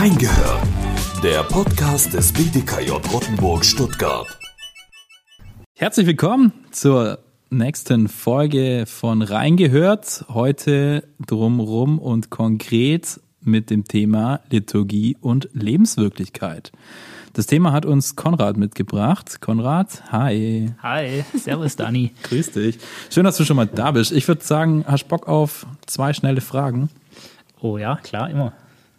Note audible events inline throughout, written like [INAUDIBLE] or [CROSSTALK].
Reingehört. Der Podcast des BDKJ Rottenburg Stuttgart. Herzlich willkommen zur nächsten Folge von Reingehört. Heute drumrum und konkret mit dem Thema Liturgie und Lebenswirklichkeit. Das Thema hat uns Konrad mitgebracht. Konrad, hi. Hi, servus Dani. [LAUGHS] Grüß dich. Schön, dass du schon mal da bist. Ich würde sagen, hast Bock auf zwei schnelle Fragen? Oh ja, klar, immer.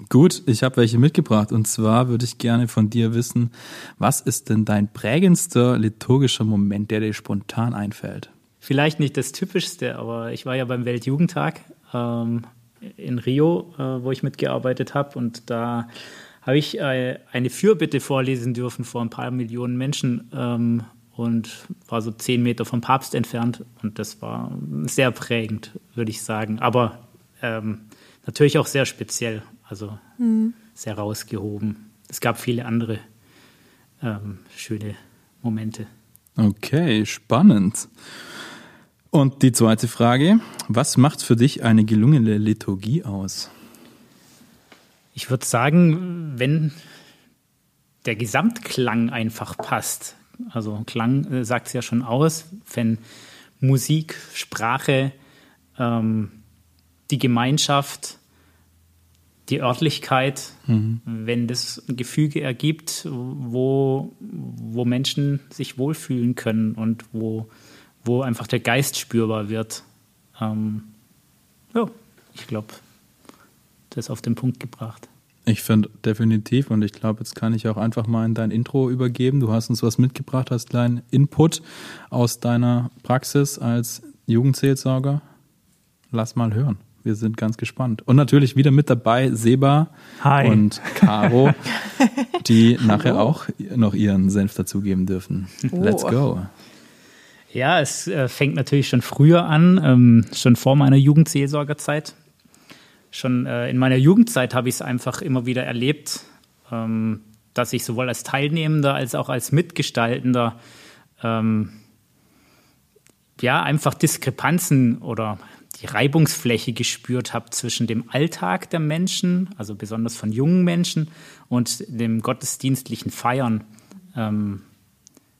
Gut, ich habe welche mitgebracht. Und zwar würde ich gerne von dir wissen, was ist denn dein prägendster liturgischer Moment, der dir spontan einfällt? Vielleicht nicht das Typischste, aber ich war ja beim Weltjugendtag ähm, in Rio, äh, wo ich mitgearbeitet habe. Und da habe ich äh, eine Fürbitte vorlesen dürfen vor ein paar Millionen Menschen ähm, und war so zehn Meter vom Papst entfernt. Und das war sehr prägend, würde ich sagen, aber ähm, natürlich auch sehr speziell also mhm. sehr rausgehoben. Es gab viele andere ähm, schöne Momente. Okay, spannend. Und die zweite Frage, was macht für dich eine gelungene Liturgie aus? Ich würde sagen, wenn der Gesamtklang einfach passt. Also Klang äh, sagt es ja schon aus, wenn Musik, Sprache, ähm, die Gemeinschaft, die Örtlichkeit, mhm. wenn das ein Gefüge ergibt, wo, wo Menschen sich wohlfühlen können und wo, wo einfach der Geist spürbar wird. Ähm, ja, ich glaube, das auf den Punkt gebracht. Ich finde definitiv und ich glaube, jetzt kann ich auch einfach mal in dein Intro übergeben. Du hast uns was mitgebracht, hast kleinen Input aus deiner Praxis als Jugendseelsorger. Lass mal hören. Wir sind ganz gespannt. Und natürlich wieder mit dabei Seba Hi. und Caro, [LAUGHS] die nachher auch noch ihren Senf dazugeben dürfen. Oh. Let's go. Ja, es äh, fängt natürlich schon früher an, ähm, schon vor meiner Jugendseelsorgerzeit. Schon äh, in meiner Jugendzeit habe ich es einfach immer wieder erlebt, ähm, dass ich sowohl als Teilnehmender als auch als Mitgestaltender ähm, ja einfach Diskrepanzen oder die Reibungsfläche gespürt habe zwischen dem Alltag der Menschen, also besonders von jungen Menschen, und dem gottesdienstlichen Feiern. Ähm,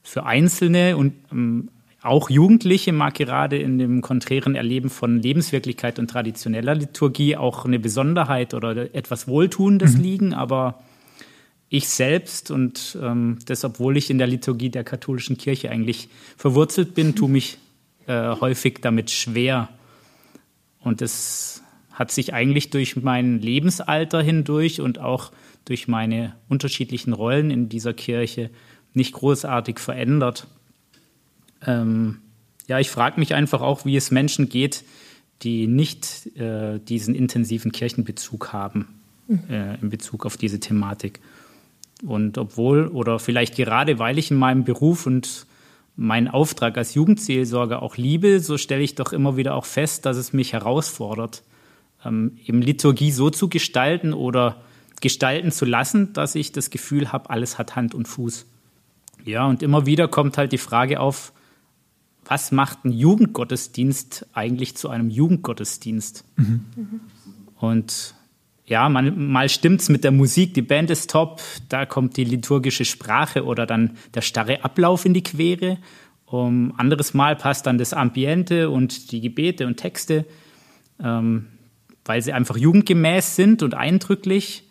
für Einzelne und ähm, auch Jugendliche mag gerade in dem konträren Erleben von Lebenswirklichkeit und traditioneller Liturgie auch eine Besonderheit oder etwas Wohltuendes mhm. liegen, aber ich selbst und ähm, das, obwohl ich in der Liturgie der katholischen Kirche eigentlich verwurzelt bin, tue mich äh, häufig damit schwer, und das hat sich eigentlich durch mein Lebensalter hindurch und auch durch meine unterschiedlichen Rollen in dieser Kirche nicht großartig verändert. Ähm, ja, ich frage mich einfach auch, wie es Menschen geht, die nicht äh, diesen intensiven Kirchenbezug haben mhm. äh, in Bezug auf diese Thematik. Und obwohl oder vielleicht gerade weil ich in meinem Beruf und meinen Auftrag als Jugendseelsorger auch liebe, so stelle ich doch immer wieder auch fest, dass es mich herausfordert, ähm, eben Liturgie so zu gestalten oder gestalten zu lassen, dass ich das Gefühl habe, alles hat Hand und Fuß. Ja, und immer wieder kommt halt die Frage auf, was macht ein Jugendgottesdienst eigentlich zu einem Jugendgottesdienst? Mhm. Und ja, man, mal stimmt's mit der Musik, die Band ist top, da kommt die liturgische Sprache oder dann der starre Ablauf in die Quere. Um anderes Mal passt dann das Ambiente und die Gebete und Texte, ähm, weil sie einfach jugendgemäß sind und eindrücklich.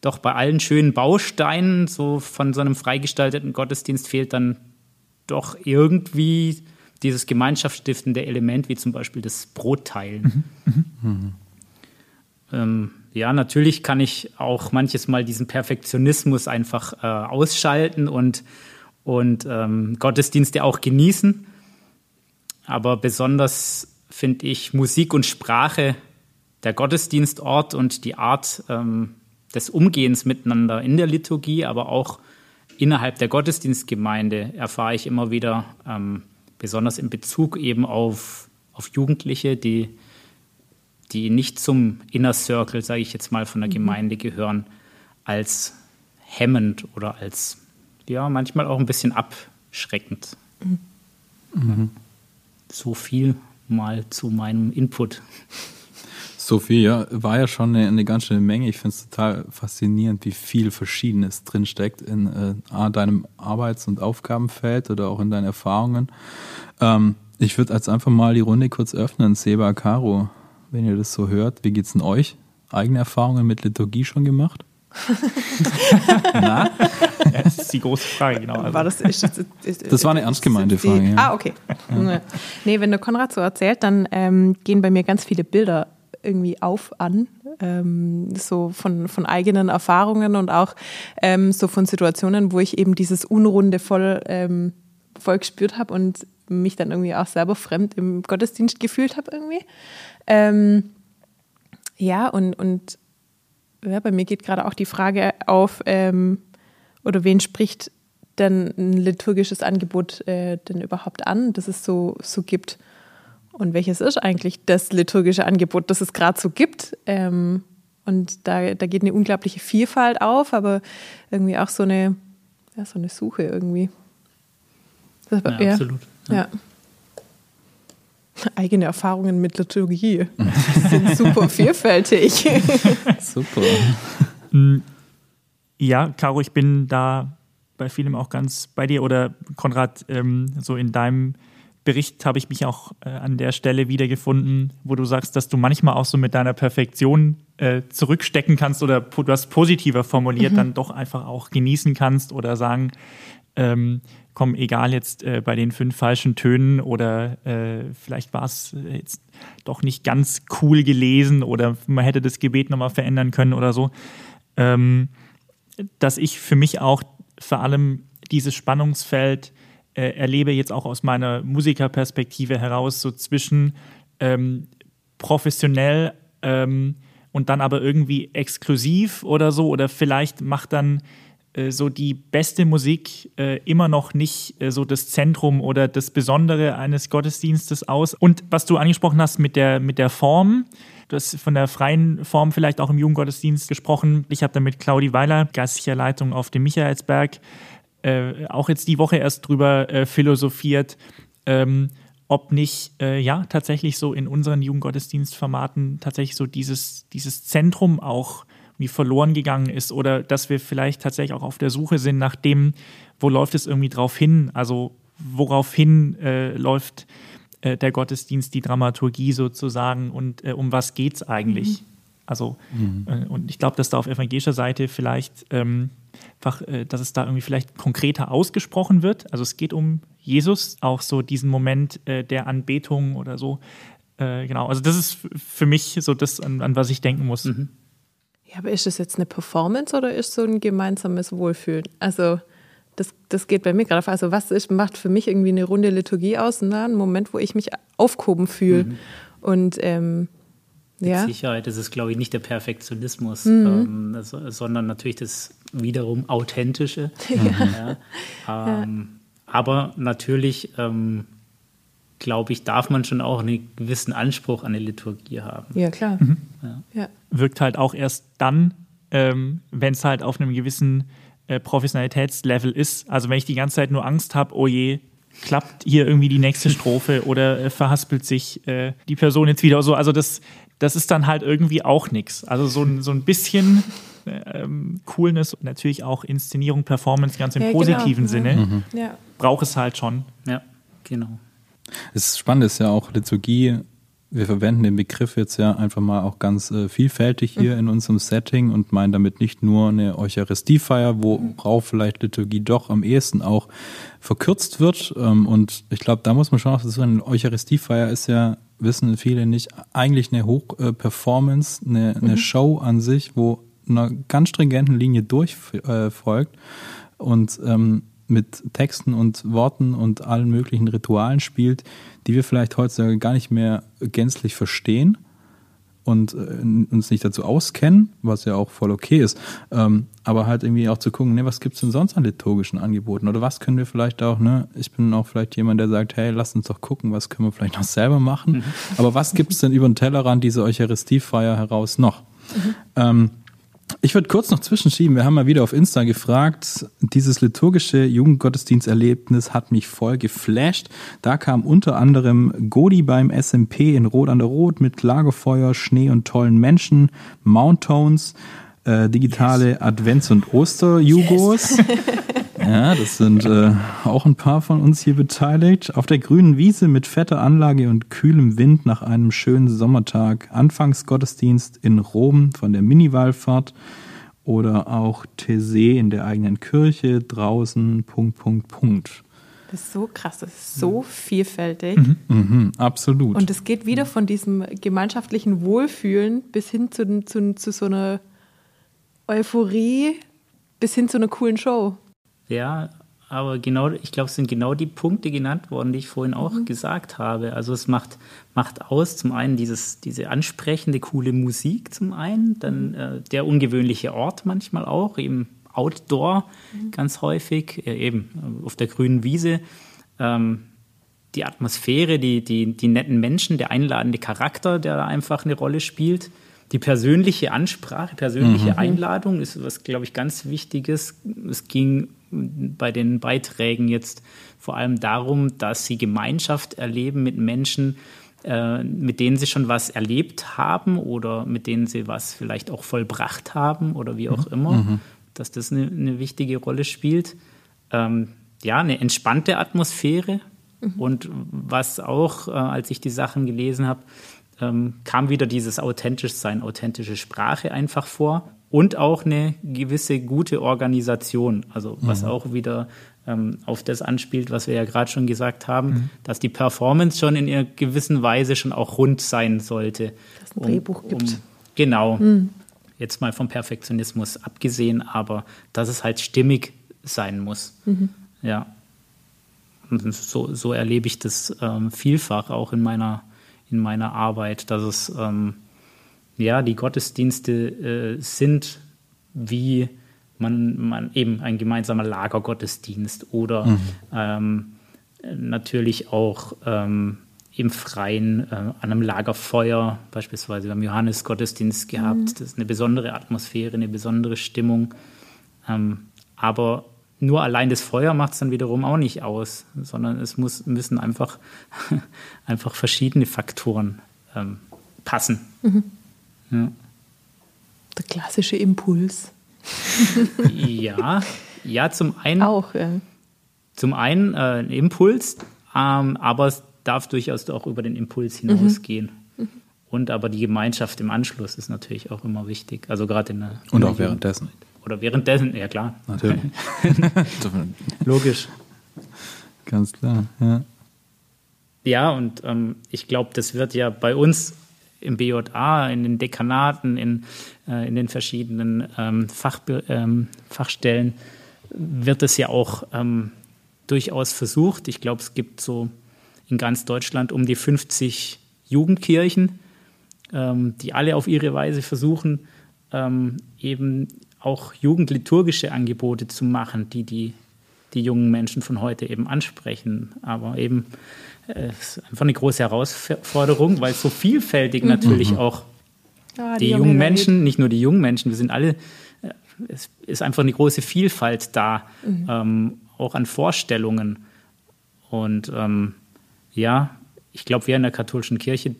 Doch bei allen schönen Bausteinen, so von so einem freigestalteten Gottesdienst, fehlt dann doch irgendwie dieses gemeinschaftsstiftende Element, wie zum Beispiel das Brotteilen. Mhm. Mhm. Ähm, ja, natürlich kann ich auch manches Mal diesen Perfektionismus einfach äh, ausschalten und, und ähm, Gottesdienste auch genießen. Aber besonders finde ich Musik und Sprache, der Gottesdienstort und die Art ähm, des Umgehens miteinander in der Liturgie, aber auch innerhalb der Gottesdienstgemeinde erfahre ich immer wieder, ähm, besonders in Bezug eben auf, auf Jugendliche, die die nicht zum Inner Circle, sage ich jetzt mal, von der mhm. Gemeinde gehören, als hemmend oder als, ja, manchmal auch ein bisschen abschreckend. Mhm. So viel mal zu meinem Input. Sophie, ja, war ja schon eine, eine ganz schöne Menge. Ich finde es total faszinierend, wie viel Verschiedenes drinsteckt in äh, deinem Arbeits- und Aufgabenfeld oder auch in deinen Erfahrungen. Ähm, ich würde als einfach mal die Runde kurz öffnen. Seba, Caro, wenn ihr das so hört, wie geht's denn euch? Eigene Erfahrungen mit Liturgie schon gemacht? [LAUGHS] Na? Ja, das ist die große Frage, genau. Also. War das, ist, ist, ist, das war eine ernst gemeinte Frage. Ja. Ah, okay. Ja. Nee, wenn der Konrad so erzählt, dann ähm, gehen bei mir ganz viele Bilder irgendwie auf an, ähm, so von, von eigenen Erfahrungen und auch ähm, so von Situationen, wo ich eben dieses Unrunde voll, ähm, voll gespürt habe und mich dann irgendwie auch selber fremd im Gottesdienst gefühlt habe irgendwie. Ähm, ja, und, und ja, bei mir geht gerade auch die Frage auf, ähm, oder wen spricht denn ein liturgisches Angebot äh, denn überhaupt an, das es so, so gibt? Und welches ist eigentlich das liturgische Angebot, das es gerade so gibt? Ähm, und da, da geht eine unglaubliche Vielfalt auf, aber irgendwie auch so eine, ja, so eine Suche irgendwie. Das, ja, ja, absolut. Ja. Eigene Erfahrungen mit Liturgie Die sind [LAUGHS] super vielfältig. [LAUGHS] super. Mm, ja, Caro, ich bin da bei vielem auch ganz bei dir oder Konrad, ähm, so in deinem Bericht habe ich mich auch äh, an der Stelle wiedergefunden, wo du sagst, dass du manchmal auch so mit deiner Perfektion äh, zurückstecken kannst oder du hast positiver formuliert, mhm. dann doch einfach auch genießen kannst oder sagen, ähm, komm, egal jetzt äh, bei den fünf falschen Tönen oder äh, vielleicht war es jetzt doch nicht ganz cool gelesen oder man hätte das Gebet nochmal verändern können oder so, ähm, dass ich für mich auch vor allem dieses Spannungsfeld äh, erlebe jetzt auch aus meiner Musikerperspektive heraus so zwischen ähm, professionell ähm, und dann aber irgendwie exklusiv oder so oder vielleicht macht dann äh, so die beste Musik äh, immer noch nicht äh, so das Zentrum oder das Besondere eines Gottesdienstes aus. Und was du angesprochen hast mit der, mit der Form, du hast von der freien Form vielleicht auch im Jugendgottesdienst gesprochen. Ich habe da mit Claudi Weiler, geistlicher Leitung auf dem Michaelsberg, äh, auch jetzt die Woche erst drüber äh, philosophiert, ähm, ob nicht äh, ja tatsächlich so in unseren Jugendgottesdienstformaten tatsächlich so dieses, dieses Zentrum auch wie verloren gegangen ist oder dass wir vielleicht tatsächlich auch auf der Suche sind nach dem, wo läuft es irgendwie drauf hin, also woraufhin äh, läuft äh, der Gottesdienst, die Dramaturgie sozusagen und äh, um was geht es eigentlich? Mhm. Also, mhm. Äh, und ich glaube, dass da auf evangelischer Seite vielleicht ähm, einfach, äh, dass es da irgendwie vielleicht konkreter ausgesprochen wird. Also es geht um Jesus, auch so diesen Moment äh, der Anbetung oder so. Äh, genau, also das ist für mich so das, an, an was ich denken muss. Mhm. Ja, aber ist das jetzt eine Performance oder ist so ein gemeinsames Wohlfühlen? Also das, das geht bei mir gerade auf. Also was ist, macht für mich irgendwie eine runde Liturgie aus? Na, ein Moment, wo ich mich aufgehoben fühle. Mhm. Und ähm, mit ja. Sicherheit ist es, glaube ich, nicht der Perfektionismus, mhm. ähm, sondern natürlich das wiederum Authentische. [LAUGHS] Ja. Ja. Ähm, aber natürlich, ähm, glaube ich, darf man schon auch einen gewissen Anspruch an eine Liturgie haben. Ja, klar. Mhm. Ja. Wirkt halt auch erst dann, ähm, wenn es halt auf einem gewissen äh, Professionalitätslevel ist. Also wenn ich die ganze Zeit nur Angst habe, oh je, klappt hier irgendwie die nächste Strophe [LAUGHS] oder äh, verhaspelt sich äh, die Person jetzt wieder so. Also das, das ist dann halt irgendwie auch nichts. Also so, so ein bisschen ähm, Coolness und natürlich auch Inszenierung, Performance ganz im ja, genau. positiven genau. Sinne mhm. ja. braucht es halt schon. Ja, genau. Es ist spannend, ist ja auch Liturgie. Wir verwenden den Begriff jetzt ja einfach mal auch ganz äh, vielfältig hier mhm. in unserem Setting und meinen damit nicht nur eine Eucharistiefeier, worauf vielleicht Liturgie doch am ehesten auch verkürzt wird. Ähm, und ich glaube, da muss man schon auch sagen, eine Eucharistiefeier ist ja wissen viele nicht, eigentlich eine Hochperformance, eine, eine mhm. Show an sich, wo einer ganz stringenten Linie durchfolgt äh, und ähm, mit Texten und Worten und allen möglichen Ritualen spielt, die wir vielleicht heutzutage gar nicht mehr gänzlich verstehen und äh, uns nicht dazu auskennen, was ja auch voll okay ist, ähm, aber halt irgendwie auch zu gucken, ne, was gibt's denn sonst an liturgischen Angeboten oder was können wir vielleicht auch, ne, ich bin auch vielleicht jemand, der sagt, hey, lass uns doch gucken, was können wir vielleicht noch selber machen, mhm. aber was gibt's denn über den Tellerrand dieser Eucharistiefeier heraus noch? Mhm. Ähm, Ich würde kurz noch zwischenschieben. Wir haben mal wieder auf Insta gefragt. Dieses liturgische Jugendgottesdiensterlebnis hat mich voll geflasht. Da kam unter anderem Godi beim SMP in Rot an der Rot mit Lagerfeuer, Schnee und tollen Menschen, Mounttones, äh, digitale yes. Advents- und Oster-Jugos. Yes. [LAUGHS] ja, das sind äh, auch ein paar von uns hier beteiligt. Auf der grünen Wiese mit fetter Anlage und kühlem Wind nach einem schönen Sommertag. Anfangsgottesdienst in Rom von der Mini-Wallfahrt oder auch Thésée in der eigenen Kirche draußen, Punkt, Punkt, Punkt. Das ist so krass, das ist so vielfältig. Mhm, mhm, absolut. Und es geht wieder von diesem gemeinschaftlichen Wohlfühlen bis hin zu, zu, zu so einer Euphorie bis hin zu einer coolen Show. Ja, aber genau, ich glaube, es sind genau die Punkte genannt worden, die ich vorhin auch mhm. gesagt habe. Also es macht, macht aus zum einen dieses, diese ansprechende, coole Musik zum einen, dann mhm. äh, der ungewöhnliche Ort manchmal auch, eben Outdoor mhm. ganz häufig, äh, eben auf der grünen Wiese. Ähm, die Atmosphäre, die, die, die netten Menschen, der einladende Charakter, der da einfach eine Rolle spielt. Die persönliche Ansprache, persönliche mhm. Einladung ist was, glaube ich, ganz Wichtiges. Es ging bei den Beiträgen jetzt vor allem darum, dass sie Gemeinschaft erleben mit Menschen, äh, mit denen sie schon was erlebt haben oder mit denen sie was vielleicht auch vollbracht haben oder wie auch mhm. immer, mhm. dass das eine, eine, wichtige Rolle spielt. Ähm, ja, eine entspannte Atmosphäre. Mhm. Und was auch, äh, als ich die Sachen gelesen habe, ähm, kam wieder dieses authentisch sein, authentische Sprache einfach vor und auch eine gewisse gute Organisation, also was mhm. auch wieder ähm, auf das anspielt, was wir ja gerade schon gesagt haben, mhm. dass die Performance schon in einer gewissen Weise schon auch rund sein sollte. Dass es ein Drehbuch um, gibt. Um, genau. Mhm. Jetzt mal vom Perfektionismus abgesehen, aber dass es halt stimmig sein muss. Mhm. Ja. Und so, so erlebe ich das ähm, vielfach auch in meiner in meiner Arbeit, dass es ähm, ja die Gottesdienste äh, sind wie man, man eben ein gemeinsamer Lagergottesdienst oder mhm. ähm, natürlich auch ähm, im Freien äh, an einem Lagerfeuer, beispielsweise beim Johannesgottesdienst gehabt. Mhm. Das ist eine besondere Atmosphäre, eine besondere Stimmung. Ähm, aber nur allein das Feuer macht es dann wiederum auch nicht aus, sondern es muss, müssen einfach, [LAUGHS] einfach verschiedene Faktoren ähm, passen. Mhm. Ja. Der klassische Impuls. [LAUGHS] ja, ja, zum einen. Auch, ja. Zum einen äh, ein Impuls, ähm, aber es darf durchaus auch über den Impuls hinausgehen. Mhm. Und aber die Gemeinschaft im Anschluss ist natürlich auch immer wichtig. Also gerade in der. Und auch währenddessen. Oder währenddessen, ja klar. Natürlich. [LAUGHS] Logisch. Ganz klar, ja. Ja, und ähm, ich glaube, das wird ja bei uns im BJA, in den Dekanaten, in, äh, in den verschiedenen ähm, Fach, ähm, Fachstellen, wird es ja auch ähm, durchaus versucht. Ich glaube, es gibt so in ganz Deutschland um die 50 Jugendkirchen, ähm, die alle auf ihre Weise versuchen, ähm, eben auch jugendliturgische Angebote zu machen, die die, die jungen Menschen von heute eben ansprechen. Aber eben äh, es ist einfach eine große Herausforderung, weil so vielfältig mhm. natürlich mhm. auch ja, die, die jungen Menschen, nicht nur die jungen Menschen, wir sind alle, äh, es ist einfach eine große Vielfalt da, mhm. ähm, auch an Vorstellungen. Und ähm, ja, ich glaube, wir in der katholischen Kirche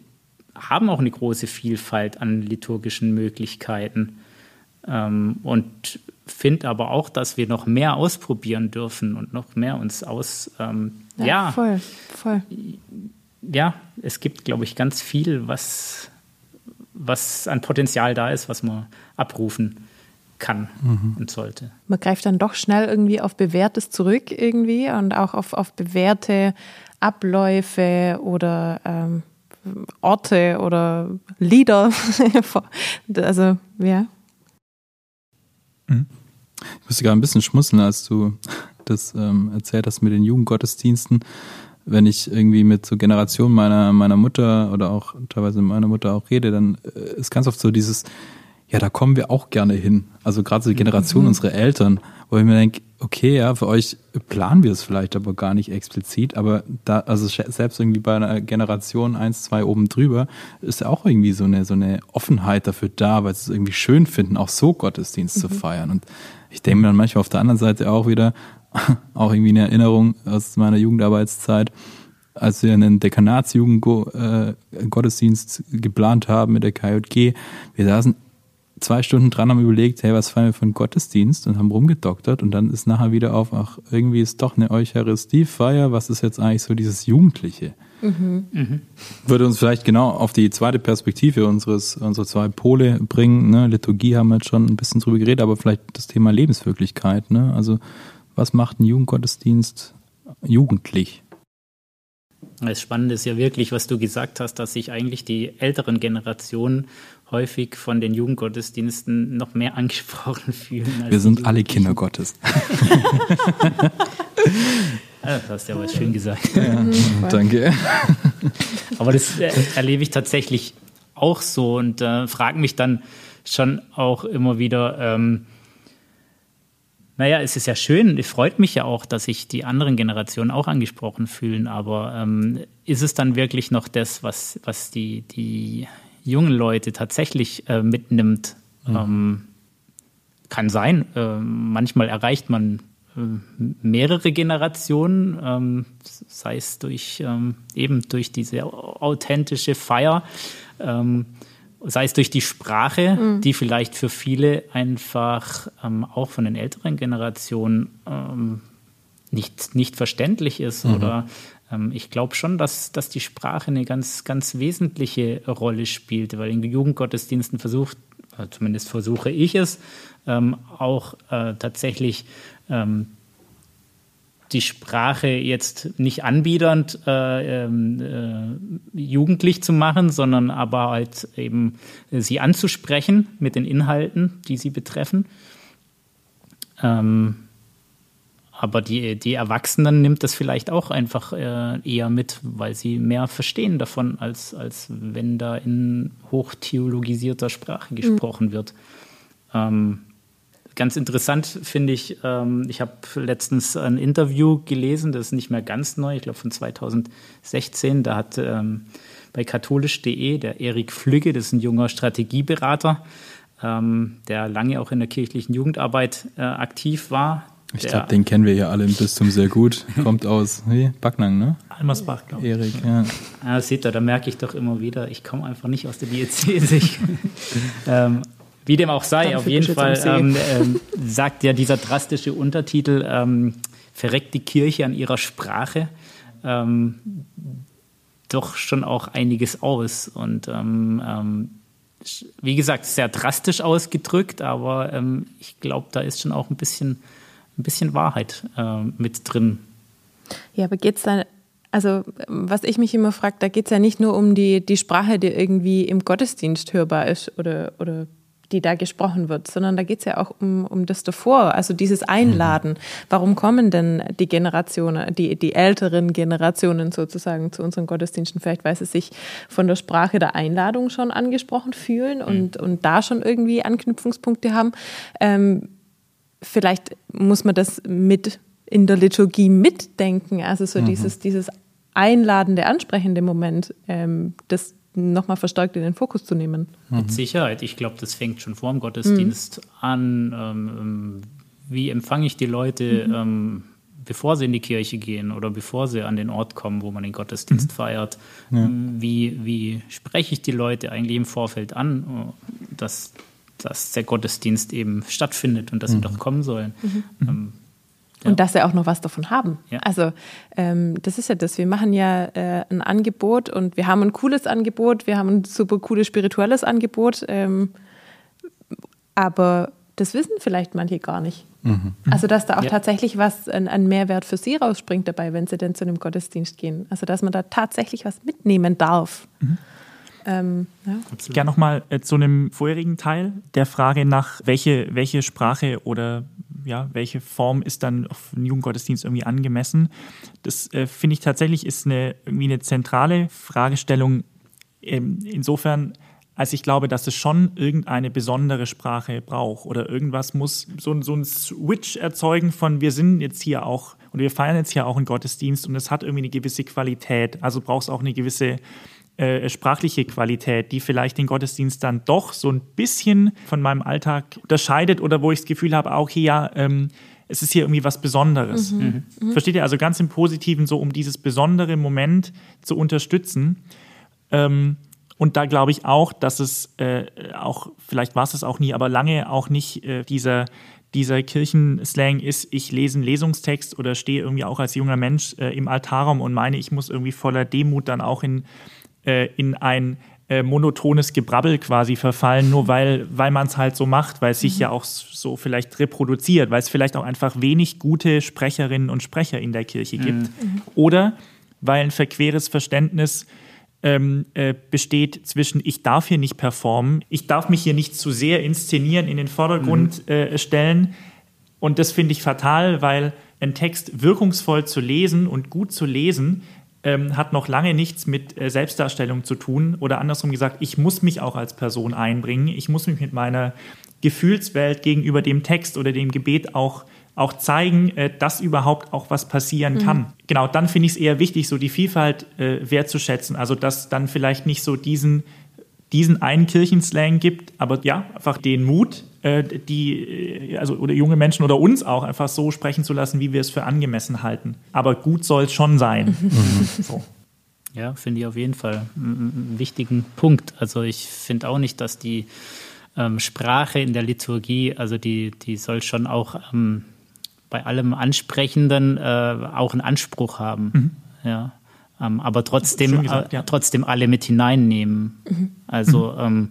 haben auch eine große Vielfalt an liturgischen Möglichkeiten. Ähm, und finde aber auch, dass wir noch mehr ausprobieren dürfen und noch mehr uns aus. Ähm, ja, ja, voll, voll. Ja, es gibt, glaube ich, ganz viel, was, was an Potenzial da ist, was man abrufen kann mhm. und sollte. Man greift dann doch schnell irgendwie auf Bewährtes zurück irgendwie und auch auf, auf bewährte Abläufe oder ähm, Orte oder Lieder. [LAUGHS] also, ja. Mhm. Ich musste gerade ein bisschen schmunzeln, als du [LAUGHS] das ähm, erzählt hast mit den Jugendgottesdiensten. Wenn ich irgendwie mit so Generationen meiner, meiner Mutter oder auch teilweise meiner Mutter auch rede, dann äh, ist ganz oft so dieses, ja, da kommen wir auch gerne hin. Also gerade so die Generation mhm. unserer Eltern, wo ich mir denke, okay, ja, für euch planen wir es vielleicht aber gar nicht explizit, aber da, also selbst irgendwie bei einer Generation eins, zwei oben drüber, ist ja auch irgendwie so eine, so eine Offenheit dafür da, weil sie es irgendwie schön finden, auch so Gottesdienst mhm. zu feiern. Und ich denke mir dann manchmal auf der anderen Seite auch wieder, [LAUGHS] auch irgendwie eine Erinnerung aus meiner Jugendarbeitszeit, als wir einen Dekanatsjugendgottesdienst äh, geplant haben mit der KJG, wir saßen zwei Stunden dran, haben überlegt, hey, was feiern wir für einen Gottesdienst und haben rumgedoktert und dann ist nachher wieder auf, ach, irgendwie ist doch eine Eucharistiefeier, was ist jetzt eigentlich so dieses Jugendliche? Mhm. Mhm. Würde uns vielleicht genau auf die zweite Perspektive unseres, unserer zwei Pole bringen. Ne? Liturgie haben wir jetzt schon ein bisschen drüber geredet, aber vielleicht das Thema Lebenswirklichkeit. Ne? Also, was macht ein Jugendgottesdienst jugendlich? Das Spannende ist ja wirklich, was du gesagt hast, dass sich eigentlich die älteren Generationen häufig von den Jugendgottesdiensten noch mehr [LAUGHS] angesprochen fühlen. Wir sind alle Kinder Gottes. das [LAUGHS] hast du ja was schön gesagt. Ja, danke. Aber das äh, erlebe ich tatsächlich auch so und äh, frage mich dann schon auch immer wieder, ähm, naja, es ist ja schön, es freut mich ja auch, dass sich die anderen Generationen auch angesprochen fühlen, aber ähm, ist es dann wirklich noch das, was, was die, die jungen Leute tatsächlich äh, mitnimmt. Mhm. Ähm, kann sein. Äh, manchmal erreicht man äh, mehrere Generationen, ähm, sei es durch ähm, eben durch diese authentische Feier, ähm, sei es durch die Sprache, mhm. die vielleicht für viele einfach ähm, auch von den älteren Generationen ähm, nicht, nicht verständlich ist mhm. oder ich glaube schon, dass, dass die Sprache eine ganz, ganz wesentliche Rolle spielt, weil in Jugendgottesdiensten versucht, äh, zumindest versuche ich es, ähm, auch äh, tatsächlich ähm, die Sprache jetzt nicht anbiedernd äh, äh, jugendlich zu machen, sondern aber halt eben sie anzusprechen mit den Inhalten, die sie betreffen. Ähm, aber die, die Erwachsenen nimmt das vielleicht auch einfach äh, eher mit, weil sie mehr verstehen davon, als, als wenn da in hochtheologisierter Sprache gesprochen mhm. wird. Ähm, ganz interessant finde ich, ähm, ich habe letztens ein Interview gelesen, das ist nicht mehr ganz neu, ich glaube von 2016. Da hat ähm, bei katholisch.de der Erik Flügge, das ist ein junger Strategieberater, ähm, der lange auch in der kirchlichen Jugendarbeit äh, aktiv war, ich glaube, den kennen wir ja alle im Bistum sehr gut. [LAUGHS] Kommt aus wie? Backnang, ne? Almersbach, glaube ich. Erik, ja. ja. Seht ihr, da merke ich doch immer wieder, ich komme einfach nicht aus der Diözese. [LAUGHS] ähm, wie dem auch sei, auf jeden Fall ähm, ähm, sagt ja dieser drastische Untertitel, ähm, verreckt die Kirche an ihrer Sprache, ähm, doch schon auch einiges aus. Und ähm, ähm, wie gesagt, sehr drastisch ausgedrückt, aber ich glaube, da ist schon auch ein bisschen ein bisschen Wahrheit äh, mit drin. Ja, aber geht es dann, also was ich mich immer frage, da geht es ja nicht nur um die, die Sprache, die irgendwie im Gottesdienst hörbar ist oder, oder die da gesprochen wird, sondern da geht es ja auch um, um das davor, also dieses Einladen. Mhm. Warum kommen denn die Generationen, die, die älteren Generationen sozusagen zu unseren Gottesdiensten? Vielleicht, weil sie sich von der Sprache der Einladung schon angesprochen fühlen und, mhm. und da schon irgendwie Anknüpfungspunkte haben. Ähm, vielleicht muss man das mit in der Liturgie mitdenken, also so mhm. dieses, dieses einladende, ansprechende Moment, ähm, das nochmal verstärkt in den Fokus zu nehmen. Mit Sicherheit. Ich glaube, das fängt schon vor dem Gottesdienst mhm. an. Ähm, wie empfange ich die Leute, mhm. ähm, bevor sie in die Kirche gehen oder bevor sie an den Ort kommen, wo man den Gottesdienst mhm. feiert? Ja. Wie, wie spreche ich die Leute eigentlich im Vorfeld an, dass dass der Gottesdienst eben stattfindet und dass mhm. sie doch kommen sollen. Mhm. Ähm, ja. Und dass sie auch noch was davon haben. Ja. Also ähm, das ist ja das. Wir machen ja äh, ein Angebot und wir haben ein cooles Angebot, wir haben ein super cooles spirituelles Angebot, ähm, aber das wissen vielleicht manche gar nicht. Mhm. Also dass da auch ja. tatsächlich was, ein, ein, Mehrwert für sie rausspringt dabei, wenn sie denn zu einem Gottesdienst gehen. Also dass man da tatsächlich was mitnehmen darf. Mhm. Ähm, ja. Gerne nochmal äh, zu einem vorherigen Teil der Frage nach, welche, welche Sprache oder ja, welche Form ist dann auf einen Jugendgottesdienst irgendwie angemessen. Das äh, finde ich tatsächlich ist eine, irgendwie eine zentrale Fragestellung ähm, insofern, als ich glaube, dass es schon irgendeine besondere Sprache braucht oder irgendwas muss so, so ein Switch erzeugen von wir sind jetzt hier auch und wir feiern jetzt hier auch einen Gottesdienst und es hat irgendwie eine gewisse Qualität. Also braucht es auch eine gewisse äh, sprachliche Qualität, die vielleicht den Gottesdienst dann doch so ein bisschen von meinem Alltag unterscheidet oder wo ich das Gefühl habe, auch hier, ja, ähm, es ist hier irgendwie was Besonderes. Mhm. Mhm. Versteht ihr? Also ganz im Positiven, so um dieses besondere Moment zu unterstützen. Ähm, und da glaube ich auch, dass es äh, auch, vielleicht war es es auch nie, aber lange auch nicht äh, dieser, dieser Kirchenslang ist, ich lese einen Lesungstext oder stehe irgendwie auch als junger Mensch äh, im Altarraum und meine, ich muss irgendwie voller Demut dann auch in, äh, in ein äh, monotones Gebrabbel quasi verfallen, nur weil, weil man es halt so macht, weil es sich mhm. ja auch so vielleicht reproduziert, weil es vielleicht auch einfach wenig gute Sprecherinnen und Sprecher in der Kirche gibt. Mhm. Oder weil ein verqueres Verständnis ähm, äh, besteht zwischen, ich darf hier nicht performen, ich darf mich hier nicht zu sehr inszenieren, in den Vordergrund mhm. äh, stellen. Und das finde ich fatal, weil ein Text wirkungsvoll zu lesen und gut zu lesen, ähm, hat noch lange nichts mit äh, Selbstdarstellung zu tun. Oder andersrum gesagt, ich muss mich auch als Person einbringen. Ich muss mich mit meiner Gefühlswelt gegenüber dem Text oder dem Gebet auch auch zeigen, äh, dass überhaupt auch was passieren kann. Mhm. Genau, dann finde ich es eher wichtig, so die Vielfalt äh, wertzuschätzen. Also, dass dann vielleicht nicht so diesen, diesen einen Kirchenslang gibt, aber ja, einfach den Mut, äh, die, äh, also oder junge Menschen oder uns auch einfach so sprechen zu lassen, wie wir es für angemessen halten. Aber gut soll es schon sein. Mhm. [LAUGHS] So. Ja, finde ich auf jeden Fall einen wichtigen Punkt. Also ich finde auch nicht, dass die ähm, Sprache in der Liturgie, also die, die soll schon auch ähm, bei allem Ansprechenden äh, auch einen Anspruch haben. Mhm. Ja. Ähm, aber trotzdem, gesagt, ja. äh, trotzdem alle mit hineinnehmen. Mhm. Also ähm,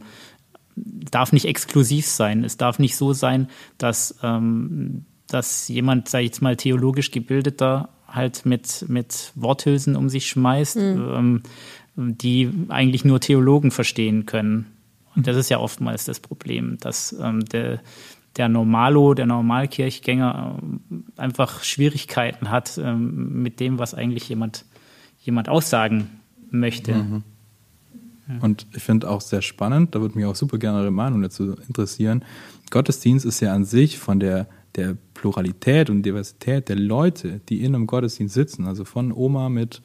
darf nicht exklusiv sein. Es darf nicht so sein, dass, ähm, dass jemand, sag ich jetzt mal, theologisch gebildeter halt mit, mit Worthülsen um sich schmeißt, mhm. ähm, die eigentlich nur Theologen verstehen können. Und das ist ja oftmals das Problem, dass ähm, der, der Normalo, der Normalkirchgänger äh, einfach Schwierigkeiten hat ähm, mit dem, was eigentlich jemand, jemand aussagen möchte. Mhm. Und ich finde auch sehr spannend, da würde mich auch super gerne eure Meinung dazu interessieren. Gottesdienst ist ja an sich von der, der Pluralität und Diversität der Leute, die in einem Gottesdienst sitzen, also von Oma mit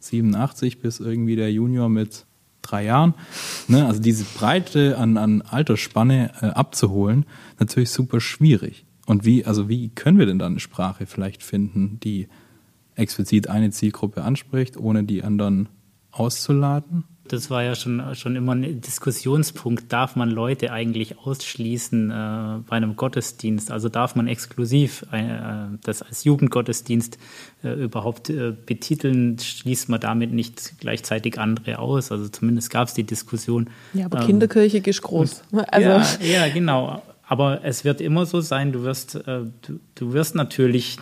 87 bis irgendwie der Junior mit drei Jahren. Ne? Also diese Breite an, an Altersspanne äh, abzuholen, natürlich super schwierig. Und wie, also wie können wir denn dann eine Sprache vielleicht finden, die explizit eine Zielgruppe anspricht, ohne die anderen auszuladen? Das war ja schon, schon immer ein Diskussionspunkt. Darf man Leute eigentlich ausschließen äh, bei einem Gottesdienst? Also darf man exklusiv äh, das als Jugendgottesdienst äh, überhaupt äh, betiteln? Schließt man damit nicht gleichzeitig andere aus? Also zumindest gab es die Diskussion. Ja, aber ähm, Kinderkirche ist groß. [LAUGHS] Also. Ja, ja, genau. Aber es wird immer so sein, du wirst, äh, du, du wirst natürlich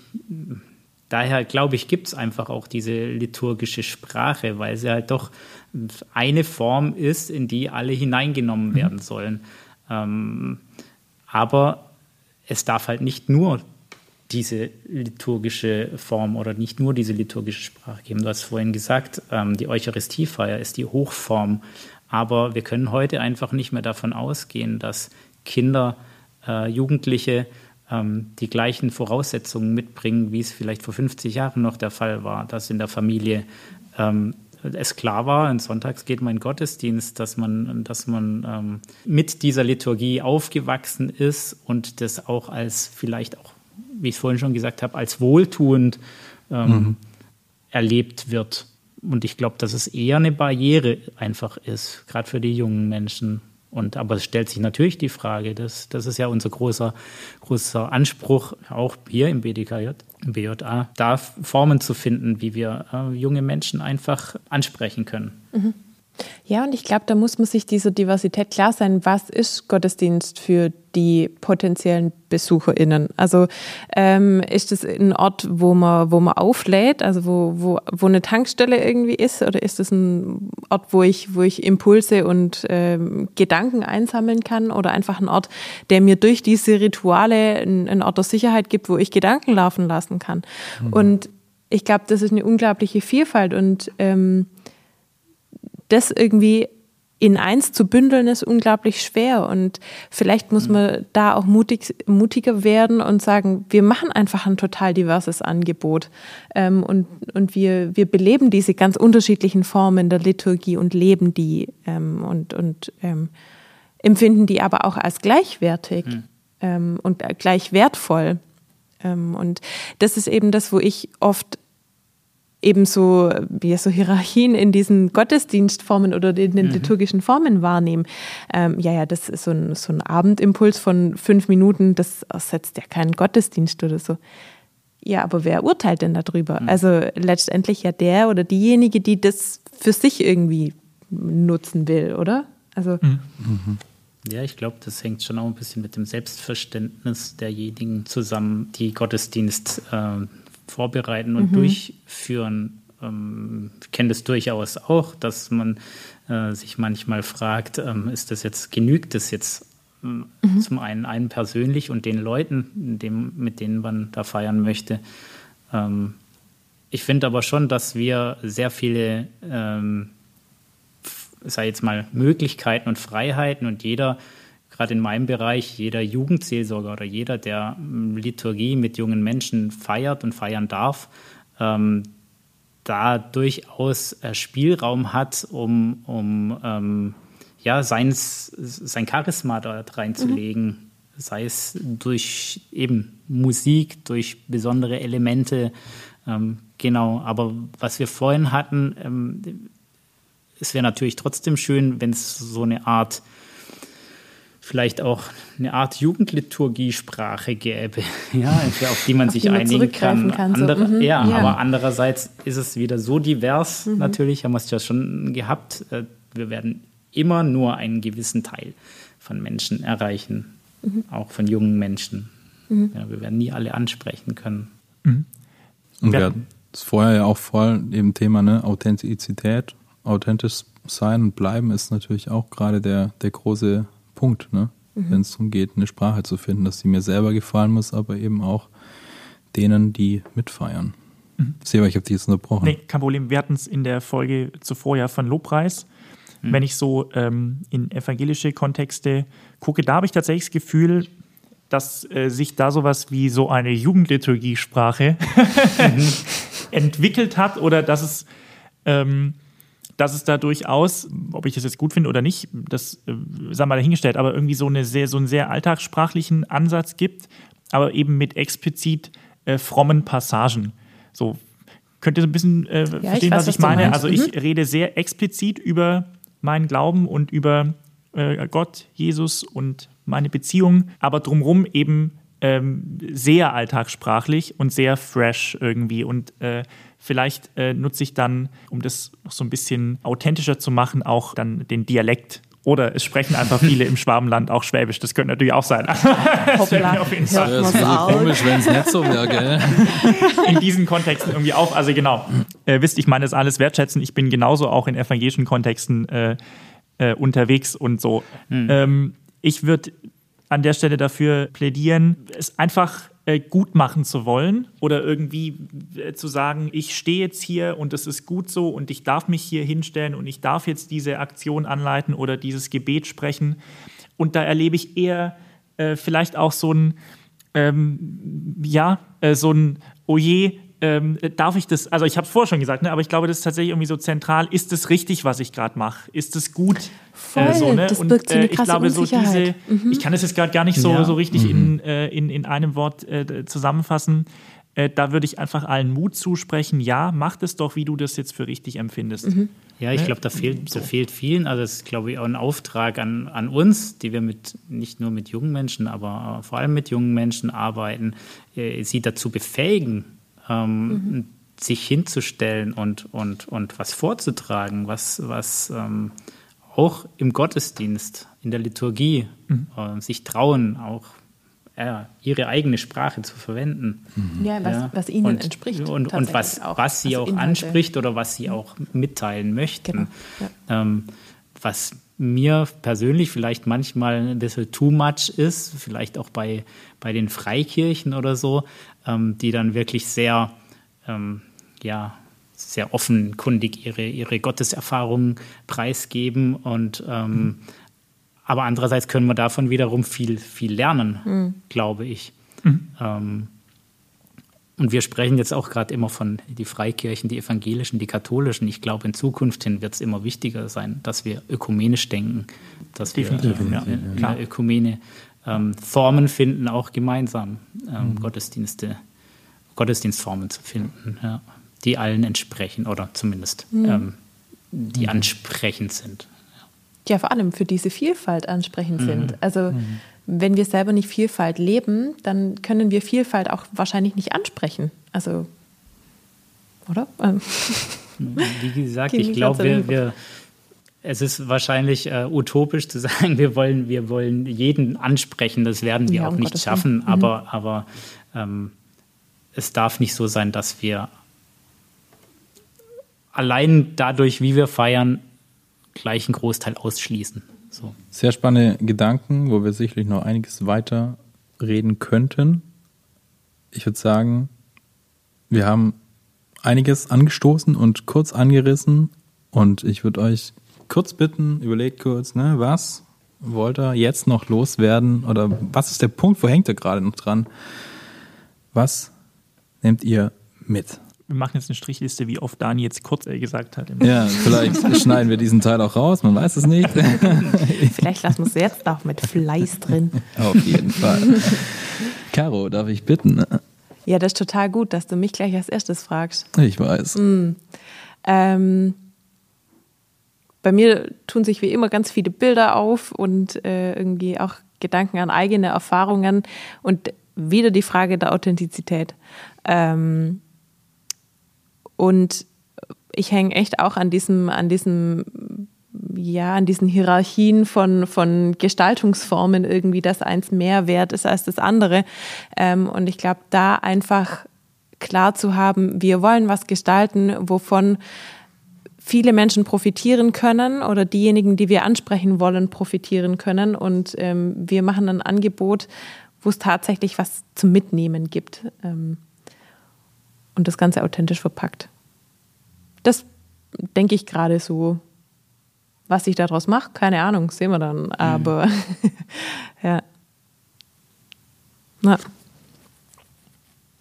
daher glaube ich, gibt es einfach auch diese liturgische Sprache, weil sie halt doch eine Form ist, in die alle hineingenommen mhm. werden sollen. Ähm, aber es darf halt nicht nur diese liturgische Form oder nicht nur diese liturgische Sprache geben. Du hast vorhin gesagt, ähm, die Eucharistiefeier ist die Hochform. Aber wir können heute einfach nicht mehr davon ausgehen, dass Kinder, äh, Jugendliche ähm, die gleichen Voraussetzungen mitbringen, wie es vielleicht vor 50 Jahren noch der Fall war, dass in der Familie ähm, es klar war, in Sonntags geht mein Gottesdienst, dass man, dass man ähm, mit dieser Liturgie aufgewachsen ist und das auch als vielleicht auch, wie ich vorhin schon gesagt habe, als wohltuend ähm, mhm. erlebt wird. Und ich glaube, dass es eher eine Barriere einfach ist, gerade für die jungen Menschen. Und aber es stellt sich natürlich die Frage, das, das ist ja unser großer, großer Anspruch, auch hier im BDKJ, im BJA, da Formen zu finden, wie wir äh, junge Menschen einfach ansprechen können. Mhm. Ja, und ich glaube, da muss man sich dieser Diversität klar sein, was ist Gottesdienst für die potenziellen BesucherInnen? Also ähm, ist es ein Ort, wo man, wo man auflädt, also wo, wo, wo eine Tankstelle irgendwie ist, oder ist es ein Ort, wo ich, wo ich Impulse und ähm, Gedanken einsammeln kann, oder einfach ein Ort, der mir durch diese Rituale einen Ort der Sicherheit gibt, wo ich Gedanken laufen lassen kann? Mhm. Und ich glaube, das ist eine unglaubliche Vielfalt und ähm, das irgendwie in eins zu bündeln ist unglaublich schwer und vielleicht muss man da auch mutig, mutiger werden und sagen, wir machen einfach ein total diverses Angebot ähm, und, und wir, wir beleben diese ganz unterschiedlichen Formen der Liturgie und leben die ähm, und, und ähm, empfinden die aber auch als gleichwertig mhm. und gleich wertvoll. Ähm, und das ist eben das, wo ich oft eben so, wie so Hierarchien in diesen Gottesdienstformen oder in den mhm. liturgischen Formen wahrnehmen. Ähm, ja, ja, das ist so ein, so ein Abendimpuls von fünf Minuten, das ersetzt ja keinen Gottesdienst oder so. Ja, aber wer urteilt denn darüber? Mhm. Also letztendlich ja der oder diejenige, die das für sich irgendwie nutzen will, oder? Also. Mhm. mhm. Ja, ich glaube, das hängt schon auch ein bisschen mit dem Selbstverständnis derjenigen zusammen, die Gottesdienst äh, vorbereiten und mhm. durchführen. Ähm, ich kenne das durchaus auch, dass man äh, sich manchmal fragt, ähm, ist das jetzt, genügt das jetzt ähm, mhm. zum einen einen persönlich und den Leuten, dem, mit denen man da feiern möchte. Ich finde aber schon, dass wir sehr viele, sei jetzt mal, Möglichkeiten und Freiheiten und jeder gerade in meinem Bereich, jeder Jugendseelsorger oder jeder, der ähm, Liturgie mit jungen Menschen feiert und feiern darf, ähm, da durchaus äh, Spielraum hat, um, um ähm, ja, seins, sein Charisma dort reinzulegen. Mhm. Sei es durch eben Musik, durch besondere Elemente. Ähm, genau, aber was wir vorhin hatten, ähm, es wäre natürlich trotzdem schön, wenn es so eine Art vielleicht auch eine Art Jugendliturgiesprache gäbe, [LAUGHS] ja, [LAUGHS] auf die man sich die man einigen kann. kann Andere, so. mhm. ja, ja, aber andererseits ist es wieder so divers, mhm. natürlich, haben wir es ja schon gehabt. Äh, wir werden immer nur einen gewissen Teil von Menschen erreichen, mhm. auch von jungen Menschen. Mhm. Ja, wir werden nie alle ansprechen können. Mhm. Und wir hatten es vorher ja auch voll im Thema ne? Authentizität, authentisch sein und bleiben ist natürlich auch gerade der, der große Punkt, ne? Mhm. wenn es darum geht, eine Sprache zu finden, dass sie mir selber gefallen muss, aber eben auch denen, die mitfeiern. Mhm. Seba, ich habe dich jetzt unterbrochen. Nee, kein Problem. Wir hatten es in der Folge zuvor ja von Lobpreis. Mhm. Wenn ich so ähm, in evangelische Kontexte gucke, da habe ich tatsächlich das Gefühl, dass äh, sich da sowas wie so eine Jugendliturgiesprache [LAUGHS] mhm. entwickelt hat oder dass es ähm, dass es da durchaus, ob ich das jetzt gut finde oder nicht, das äh, sei mal dahingestellt, aber irgendwie so, eine sehr, so einen sehr alltagssprachlichen Ansatz gibt, aber eben mit explizit äh, frommen Passagen. So, könnt ihr so ein bisschen äh, ja, verstehen, weiß, was ich meine? Also ich mhm. rede sehr explizit über meinen Glauben und über äh, Gott, Jesus und meine Beziehung, aber drumherum eben ähm, sehr alltagssprachlich und sehr fresh irgendwie. Und äh, vielleicht äh, nutze ich dann, um das noch so ein bisschen authentischer zu machen, auch dann den Dialekt oder es sprechen einfach [LAUGHS] viele im Schwabenland auch Schwäbisch. Das könnte natürlich auch sein. [LAUGHS] Hoppla, auf jeden Fall. Das wäre komisch, wenn es nicht so wäre, gell? [LAUGHS] In diesen Kontexten irgendwie auch. Also genau, äh, wisst, ich meine das alles wertschätzen. Ich bin genauso auch in evangelischen Kontexten äh, äh, unterwegs und so. Mhm. Ähm, ich würde an der Stelle dafür plädieren, es einfach äh, gut machen zu wollen oder irgendwie äh, zu sagen, ich stehe jetzt hier und es ist gut so und ich darf mich hier hinstellen und ich darf jetzt diese Aktion anleiten oder dieses Gebet sprechen. Und da erlebe ich eher äh, vielleicht auch so ein, ähm, ja, äh, so ein, oh je, ähm, darf ich das, also ich habe es vorher schon gesagt, ne, aber ich glaube, das ist tatsächlich irgendwie so zentral. Ist es richtig, was ich gerade mache? Ist es gut? Voll, äh, so, ne? das und äh, ich glaube, so diese, mhm. ich kann es jetzt gerade gar nicht so, ja. so richtig mhm. in, äh, in, in einem Wort äh, zusammenfassen. Äh, da würde ich einfach allen Mut zusprechen, ja, mach es doch, wie du das jetzt für richtig empfindest. Mhm. Ja, ich ne? glaube, da fehlt, da fehlt vielen, also das ist, glaube ich, auch ein Auftrag an, an uns, die wir mit nicht nur mit jungen Menschen, aber vor allem mit jungen Menschen arbeiten, sie dazu befähigen, ähm, mhm. sich hinzustellen und, und, und was vorzutragen, was, was ähm, auch im Gottesdienst, in der Liturgie mhm. äh, sich trauen, auch ja, ihre eigene Sprache zu verwenden. Mhm. Ja, was, ja. was ihnen und, entspricht. Und, und was, auch, was sie auch Inhalte. anspricht oder was sie auch mitteilen möchten. Genau. Ja. Ähm, was mir persönlich vielleicht manchmal ein bisschen too much ist, vielleicht auch bei, bei den Freikirchen oder so, ähm, die dann wirklich sehr, ähm, ja, sehr offenkundig ihre, ihre Gotteserfahrungen preisgeben und ähm, mhm. aber andererseits können wir davon wiederum viel, viel lernen, mhm. glaube ich. Mhm. Ähm, und wir sprechen jetzt auch gerade immer von die Freikirchen, die evangelischen, die katholischen. Ich glaube, in Zukunft hin wird es immer wichtiger sein, dass wir ökumenisch denken, dass Definitiv. wir äh, in, in der Ökumene ähm, Formen finden, auch gemeinsam ähm, mhm. Gottesdienste, Gottesdienstformen zu finden, ja, die allen entsprechen oder zumindest mhm. ähm, die mhm. ansprechend sind. Ja. vor allem für diese Vielfalt ansprechend mhm. sind. Also mhm wenn wir selber nicht Vielfalt leben, dann können wir Vielfalt auch wahrscheinlich nicht ansprechen. Also, oder? Ähm. [LAUGHS] Wie gesagt, ich glaube, wir, wir, es ist wahrscheinlich äh, utopisch zu [LAUGHS] sagen, wir wollen, wir wollen jeden ansprechen. Das werden wir ja, auch um nicht Gottes schaffen. Mhm. Aber, aber ähm, es darf nicht so sein, dass wir allein dadurch, wie wir feiern, gleich einen Großteil ausschließen. So. Sehr spannende Gedanken, wo wir sicherlich noch einiges weiter reden könnten. Ich würde sagen, wir haben einiges angestoßen und kurz angerissen und ich würde euch kurz bitten, überlegt kurz, ne, was wollt ihr jetzt noch loswerden oder was ist der Punkt, wo hängt ihr gerade noch dran? Was nehmt ihr mit? Wir machen jetzt eine Strichliste, wie oft Dani jetzt kurz gesagt hat. Ja, vielleicht [LAUGHS] schneiden wir diesen Teil auch raus, man weiß es nicht. [LAUGHS] vielleicht lassen wir es jetzt auch mit Fleiß drin. Auf jeden Fall. Caro, darf ich bitten? Ja, das ist total gut, dass du mich gleich als erstes fragst. Ich weiß. Mhm. Ähm, bei mir tun sich wie immer ganz viele Bilder auf und äh, irgendwie auch Gedanken an eigene Erfahrungen und wieder die Frage der Authentizität. Ähm, und ich hänge echt auch an diesem, an diesem, ja, an diesen Hierarchien von, von Gestaltungsformen irgendwie, dass eins mehr wert ist als das andere. Ähm, und ich glaube, da einfach klar zu haben, wir wollen was gestalten, wovon viele Menschen profitieren können oder diejenigen, die wir ansprechen wollen, profitieren können. Und ähm, wir machen ein Angebot, wo es tatsächlich was zum Mitnehmen gibt. Ähm, und das Ganze authentisch verpackt. Das denke ich gerade so. Was ich daraus mache, keine Ahnung, sehen wir dann. Aber mhm. [LAUGHS] ja. Na.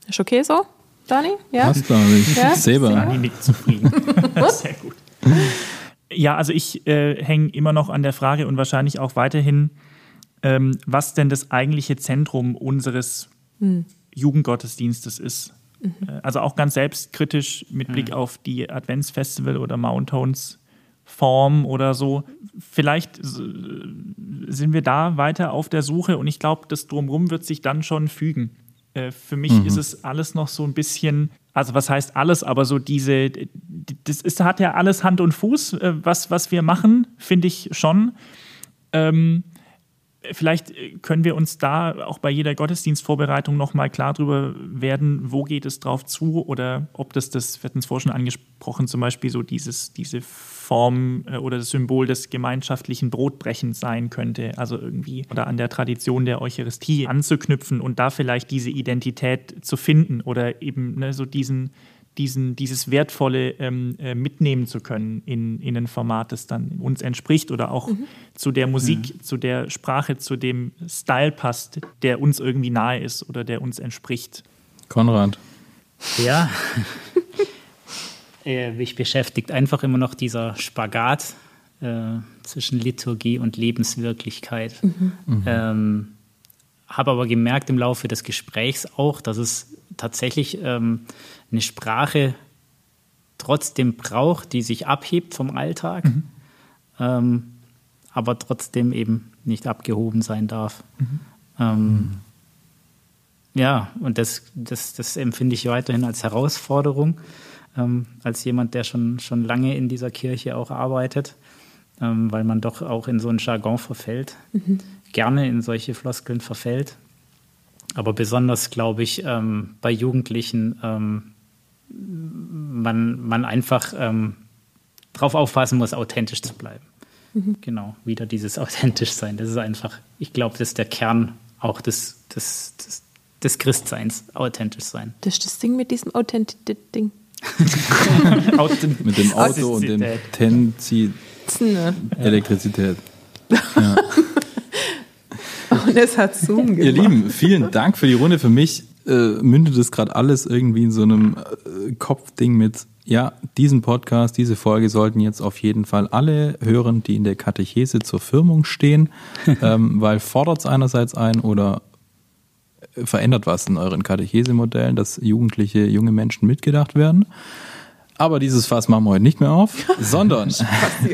Ist okay so, Dani? Ja? Passt, glaube ich. Ja? Selber. Dani nickt zufrieden. [LAUGHS] [LAUGHS] Sehr gut. Ja, also ich äh, hänge immer noch an der Frage und wahrscheinlich auch weiterhin, ähm, was denn das eigentliche Zentrum unseres hm. Jugendgottesdienstes ist. Mhm. Also auch ganz selbstkritisch mit Blick mhm. auf die Adventsfestival oder Mountains Form oder so. Vielleicht sind wir da weiter auf der Suche und ich glaube, das Drumherum wird sich dann schon fügen. Äh, für mich mhm. ist es alles noch so ein bisschen, also was heißt alles, aber so diese, das ist, hat ja alles Hand und Fuß, äh, was, was wir machen, finde ich schon. Ähm, Vielleicht äh, können wir uns da auch bei jeder Gottesdienstvorbereitung nochmal klar drüber werden, wo geht es drauf zu oder ob das das, wir hatten es vorhin schon angesprochen, zum Beispiel so dieses, diese Form äh, oder das Symbol des gemeinschaftlichen Brotbrechens sein könnte, also irgendwie oder an der Tradition der Eucharistie anzuknüpfen und da vielleicht diese Identität zu finden oder eben ne, so diesen, diesen, dieses Wertvolle ähm, äh, mitnehmen zu können in, in ein Format, das dann uns entspricht oder auch mhm. zu der Musik, mhm. zu der Sprache, zu dem Style passt, der uns irgendwie nahe ist oder der uns entspricht. Konrad. Ja. [LAUGHS] Äh, mich beschäftigt einfach immer noch dieser Spagat äh, zwischen Liturgie und Lebenswirklichkeit. Mhm. mhm. Ähm, habe aber gemerkt im Laufe des Gesprächs auch, dass es tatsächlich ähm, eine Sprache trotzdem braucht, die sich abhebt vom Alltag, mhm. ähm, aber trotzdem eben nicht abgehoben sein darf. Mhm. Ähm, mhm. Ja, und das, das, das empfinde ich weiterhin als Herausforderung, ähm, als jemand, der schon, schon lange in dieser Kirche auch arbeitet, ähm, weil man doch auch in so einen Jargon verfällt, mhm. gerne in solche Floskeln verfällt. Aber besonders, glaube ich, ähm, bei Jugendlichen ähm, man, man einfach ähm, drauf aufpassen muss, authentisch zu bleiben. Mhm. Genau, wieder dieses [LAUGHS] authentisch sein. Das ist einfach, ich glaube, das ist der Kern auch des, des, des, des Christseins, authentisch sein. Das ist das Ding mit diesem Authentic-Ding. [LAUGHS] Mit dem Auto und dem Tenzi Elektrizität. [LAUGHS] Ja. Und es hat Zoom gemacht. Ihr Lieben, vielen Dank für die Runde. Für mich äh, mündet es gerade alles irgendwie in so einem äh, Kopfding mit, ja, diesen Podcast, diese Folge sollten jetzt auf jeden Fall alle hören, die in der Katechese zur Firmung stehen, [LAUGHS] ähm, weil fordert es einerseits ein oder verändert was in euren Katechesemodellen, dass jugendliche, junge Menschen mitgedacht werden. Aber dieses Fass machen wir heute nicht mehr auf, [LAUGHS] sondern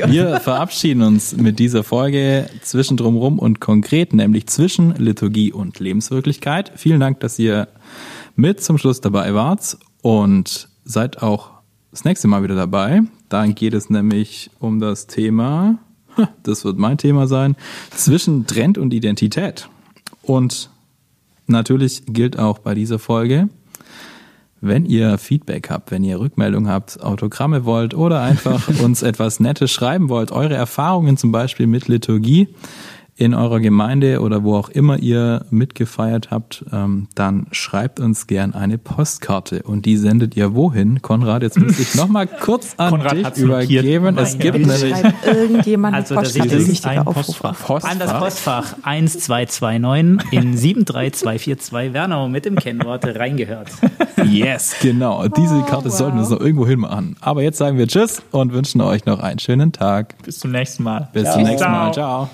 wir verabschieden uns mit dieser Folge zwischen drumrum und konkret, nämlich zwischen Liturgie und Lebenswirklichkeit. Vielen Dank, dass ihr mit zum Schluss dabei wart und seid auch das nächste Mal wieder dabei. Dann geht es nämlich um das Thema, das wird mein Thema sein, zwischen Trend und Identität. Und natürlich gilt auch bei dieser Folge, wenn ihr Feedback habt, wenn ihr Rückmeldung habt, Autogramme wollt oder einfach [LAUGHS] uns etwas Nettes schreiben wollt, eure Erfahrungen zum Beispiel mit Liturgie, in eurer Gemeinde oder wo auch immer ihr mitgefeiert habt, ähm, dann schreibt uns gern eine Postkarte und die sendet ihr wohin? Konrad, jetzt muss ich [LAUGHS] nochmal kurz an Konrad dich übergeben. Es gibt nämlich irgendjemand Also, eine das ist ein Aufruf. Postfach. An das Postfach. Postfach 1229 in 73242 Wernau mit dem Kennwort reingehört. Yes, genau. Diese Oh, Karte wow. sollten wir uns noch irgendwo hin machen. Aber jetzt sagen wir Tschüss und wünschen euch noch einen schönen Tag. Bis zum nächsten Mal. Bis zum nächsten Mal. Ciao.